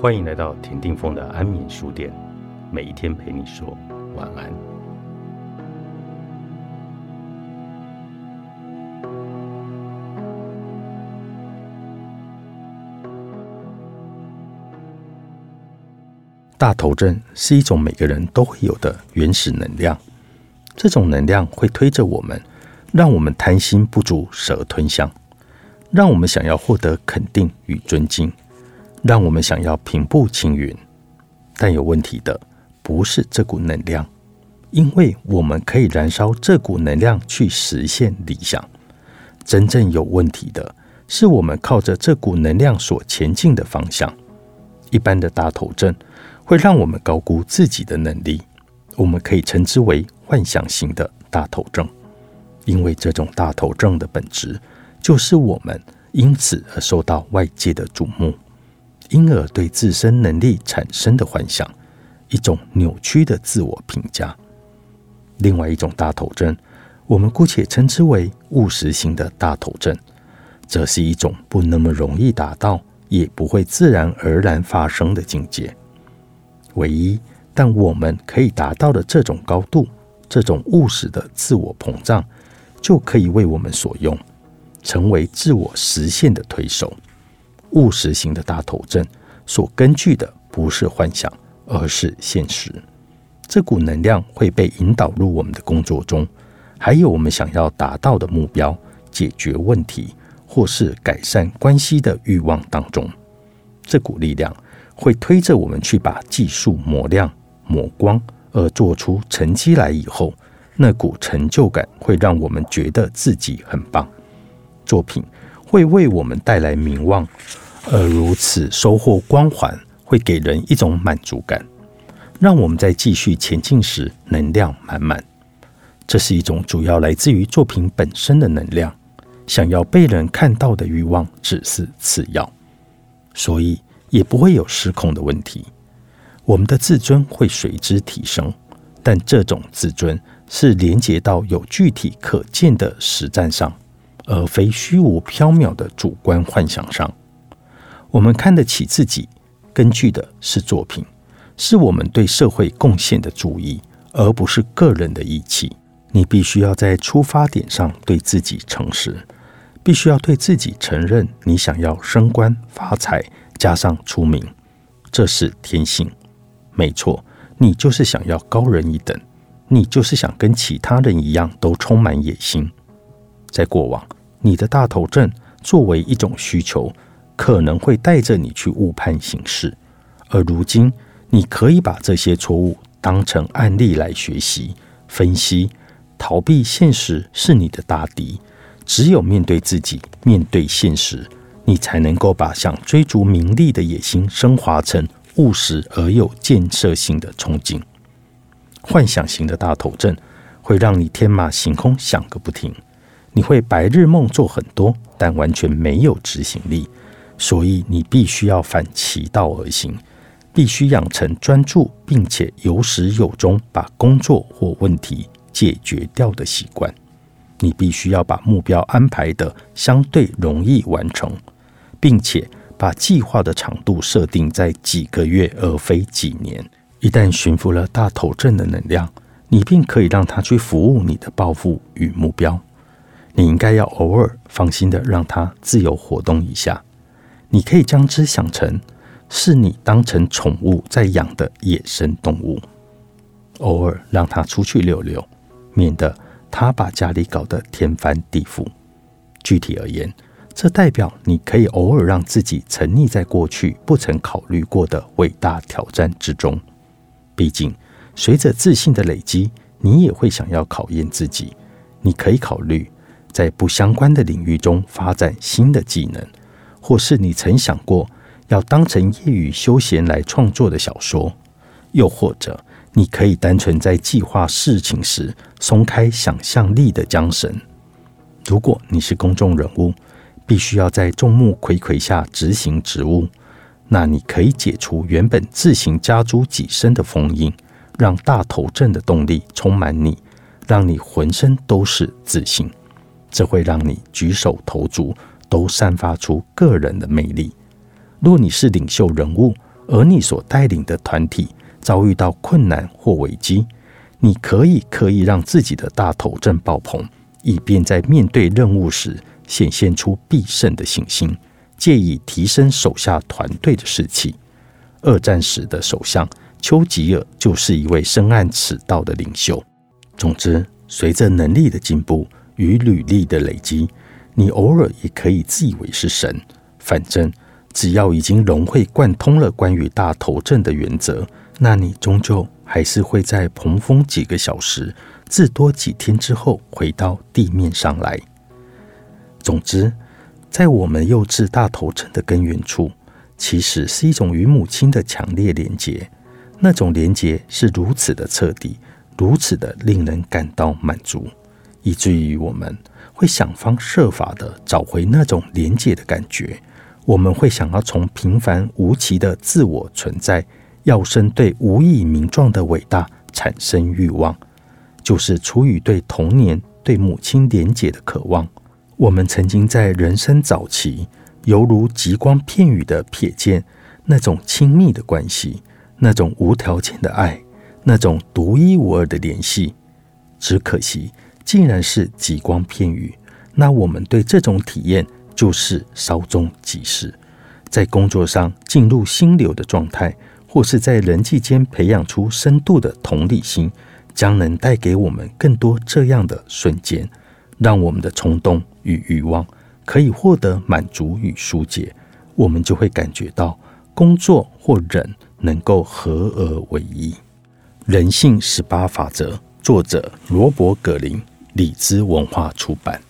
欢迎来到田定峰的安眠书店，每一天陪你说晚安。大头症是一种每个人都会有的原始能量，这种能量会推着我们，让我们贪心不足蛇吞象，让我们想要获得肯定与尊敬。让我们想要平步青云，但有问题的不是这股能量，因为我们可以燃烧这股能量去实现理想。真正有问题的是我们靠着这股能量所前进的方向。一般的大头症会让我们高估自己的能力，我们可以称之为幻想型的大头症，因为这种大头症的本质就是我们因此而受到外界的瞩目。因而对自身能力产生的幻想，一种扭曲的自我评价。另外一种大头症，我们姑且称之为务实型的大头症，则是一种不那么容易达到，也不会自然而然发生的境界。唯一但我们可以达到的这种高度，这种务实的自我膨胀，就可以为我们所用，成为自我实现的推手。务实型的大头症所根据的不是幻想，而是现实。这股能量会被引导入我们的工作中，还有我们想要达到的目标、解决问题或是改善关系的欲望当中。这股力量会推着我们去把技术磨亮、磨光，而做出成绩来以后，那股成就感会让我们觉得自己很棒。作品会为我们带来名望。而如此收获光环，会给人一种满足感，让我们在继续前进时能量满满。这是一种主要来自于作品本身的能量，想要被人看到的欲望只是次要，所以也不会有失控的问题。我们的自尊会随之提升，但这种自尊是连接到有具体可见的实战上，而非虚无缥缈的主观幻想上。我们看得起自己，根据的是作品，是我们对社会贡献的注意，而不是个人的义气。你必须要在出发点上对自己诚实，必须要对自己承认，你想要升官发财，加上出名，这是天性。没错，你就是想要高人一等，你就是想跟其他人一样，都充满野心。在过往，你的大头症作为一种需求。可能会带着你去误判形势，而如今你可以把这些错误当成案例来学习、分析。逃避现实是你的大敌。只有面对自己，面对现实，你才能够把想追逐名利的野心升华成务实而有建设性的憧憬。幻想型的大头症会让你天马行空想个不停，你会白日梦做很多，但完全没有执行力。所以你必须要反其道而行，必须养成专注并且有始有终把工作或问题解决掉的习惯。你必须要把目标安排的相对容易完成，并且把计划的长度设定在几个月而非几年。一旦驯服了大头症的能量，你便可以让他去服务你的抱负与目标。你应该要偶尔放心的让它自由活动一下。你可以将之想成是你当成宠物在养的野生动物，偶尔让它出去溜溜，免得它把家里搞得天翻地覆。具体而言，这代表你可以偶尔让自己沉溺在过去不曾考虑过的伟大挑战之中。毕竟，随着自信的累积，你也会想要考验自己。你可以考虑在不相关的领域中发展新的技能。或是你曾想过要当成业余休闲来创作的小说，又或者你可以单纯在计划事情时松开想象力的缰绳。如果你是公众人物，必须要在众目睽睽下执行职务，那你可以解除原本自行加诸己身的封印，让大头阵的动力充满你，让你浑身都是自信。这会让你举手投足。都散发出个人的魅力。若你是领袖人物，而你所带领的团体遭遇到困难或危机，你可以刻意让自己的大头症爆棚，以便在面对任务时显现出必胜的信心，借以提升手下团队的士气。二战时的首相丘吉尔就是一位深谙此道的领袖。总之，随着能力的进步与履历的累积，你偶尔也可以自以为是神。反正，只要已经融会贯通了关于大头阵的原则，那你终究还是会在蓬风几个小时，至多几天之后回到地面上来。总之，在我们幼稚大头阵的根源处，其实是一种与母亲的强烈连结。那种连结是如此的彻底。如此的令人感到满足，以至于我们会想方设法的找回那种连结的感觉。我们会想要从平凡无奇的自我存在，要生对无以名状的伟大产生欲望，就是出于对童年对母亲连结的渴望。我们曾经在人生早期，犹如极光片羽的瞥见那种亲密的关系，那种无条件的爱。那种独一无二的联系，只可惜竟然是极光片语。那我们对这种体验就是稍纵即逝。在工作上进入心流的状态，或是在人际间培养出深度的同理心，将能带给我们更多这样的瞬间，让我们的冲动与欲望可以获得满足与疏解。我们就会感觉到工作或人能够合而为一。人性十八法则，作者罗伯·格林，李兹文化出版。